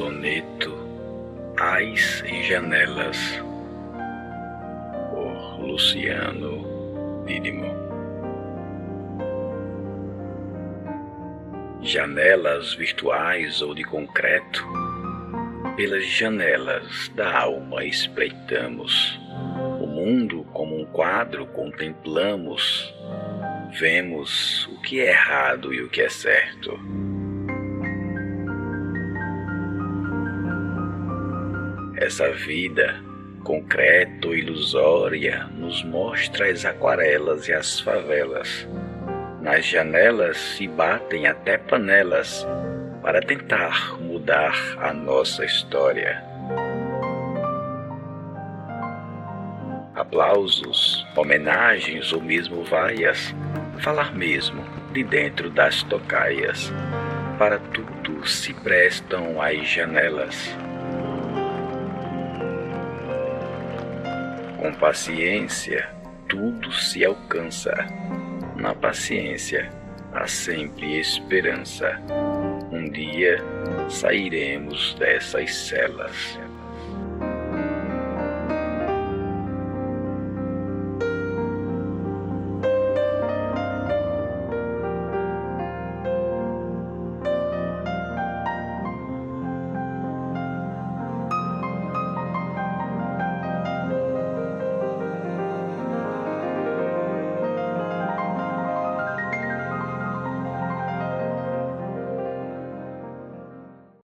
Soneto Ais e Janelas por Luciano Didimo Janelas virtuais ou de concreto, pelas janelas da alma espreitamos. O mundo como um quadro contemplamos, vemos o que é errado e o que é certo. Essa vida, concreta ou ilusória, nos mostra as aquarelas e as favelas. Nas janelas se batem até panelas para tentar mudar a nossa história. Aplausos, homenagens ou mesmo vaias, falar mesmo de dentro das tocaias. Para tudo se prestam as janelas. Com paciência, tudo se alcança. Na paciência, há sempre esperança. Um dia sairemos dessas celas.